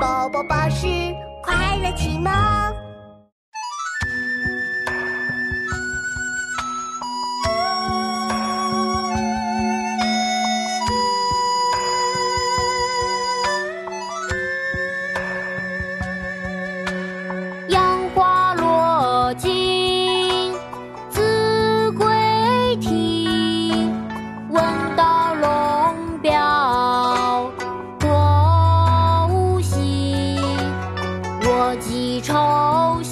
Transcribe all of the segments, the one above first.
宝宝巴士快乐启蒙。我寄愁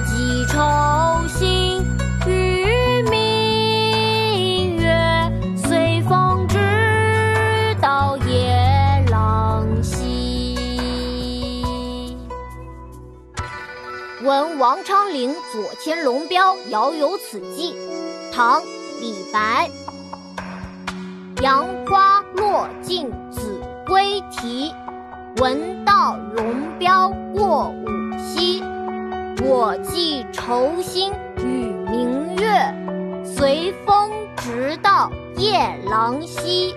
我寄愁心与明月，随风直到夜郎西。闻王昌龄左迁龙标，遥有此寄。唐·李白。杨花落尽子规啼，闻道龙标过五。我寄愁心与明月，随风直到夜郎西。